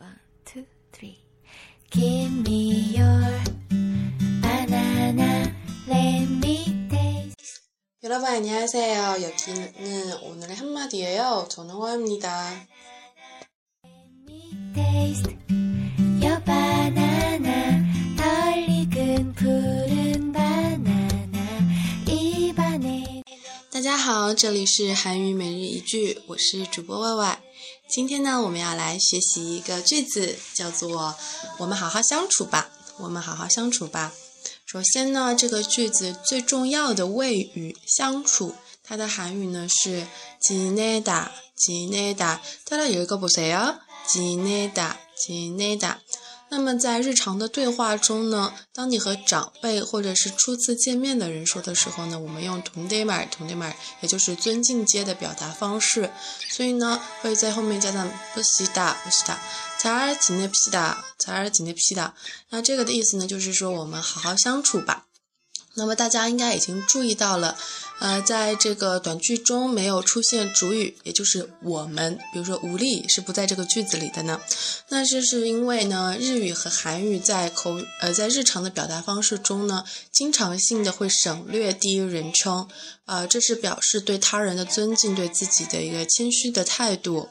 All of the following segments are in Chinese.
One, two, three. Give me your banana, let me taste. 여러분 안녕하세요. 여기는 오늘의 한마디예요. 저는 화입니다. taste your banana 大家好，这里是韩语每日一句，我是主播 Y Y。今天呢，我们要来学习一个句子，叫做“我们好好相处吧”。我们好好相处吧。首先呢，这个句子最重要的谓语“相处”，它的韩语呢是“지내다”。지내다，大家有一个不谁啊？지내 다， 지내 다。 那么在日常的对话中呢，当你和长辈或者是初次见面的人说的时候呢，我们用 t o n d e m a r t o n d e m a r 也就是尊敬接的表达方式，所以呢，会在后面加上不西达不西达，才儿紧内皮达才儿紧内皮达。那这个的意思呢，就是说我们好好相处吧。那么大家应该已经注意到了，呃，在这个短句中没有出现主语，也就是我们，比如说无力是不在这个句子里的呢。那这是因为呢，日语和韩语在口呃在日常的表达方式中呢，经常性的会省略第一人称，啊，这是表示对他人的尊敬，对自己的一个谦虚的态度。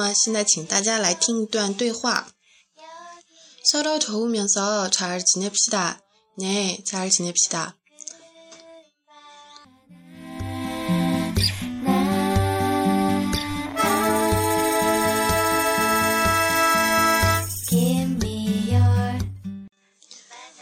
么现在请大家来听一段对话。서로도우면서잘지냅시다 네, 잘 지냅시다. Give me your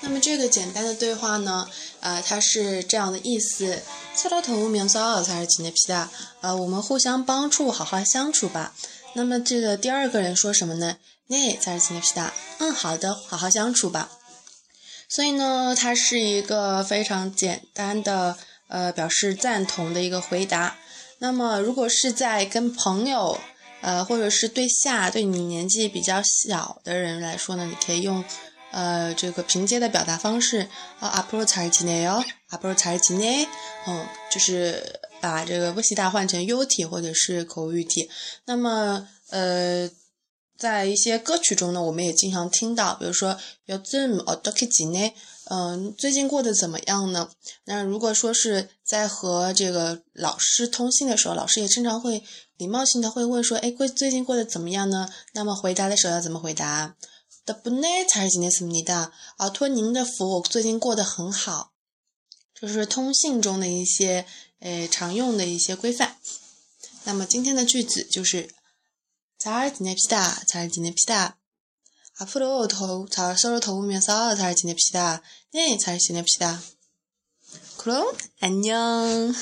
那么这个简单的对话呢，呃，它是这样的意思：서로도우면서잘지냅시다。 呃，我们互相帮助，好好相处吧。 那么这个第二个人说什么呢？네잘지냅시다。 嗯，好的，好好相处吧。所以呢，它是一个非常简单的，呃，表示赞同的一个回答。那么如果是在跟朋友，呃，或者是对下对你年纪比较小的人来说呢，你可以用。呃，这个平阶的表达方式啊，앞으로잘지내 요， 앞으로잘지 내， 嗯，就是 把这个波西大换成优题或者是口语题那么呃在一些歌曲中呢我们也经常听到比如说 your dream or talking 嗯最近过得怎么样呢？那如果说是在和这个老师通信的时候老师也经常会礼貌性的会问说哎过最近过得怎么样呢？那么回答的时候要怎么回答？the bonnet 还是几内思密达啊托您的福我最近过得很好。这是通信中的一些诶常用的一些规范。那么今天的句子就是잘지냅시다잘지냅시다앞으로더잘서로도우면서잘지냅시다네잘지냅시다그럼안녕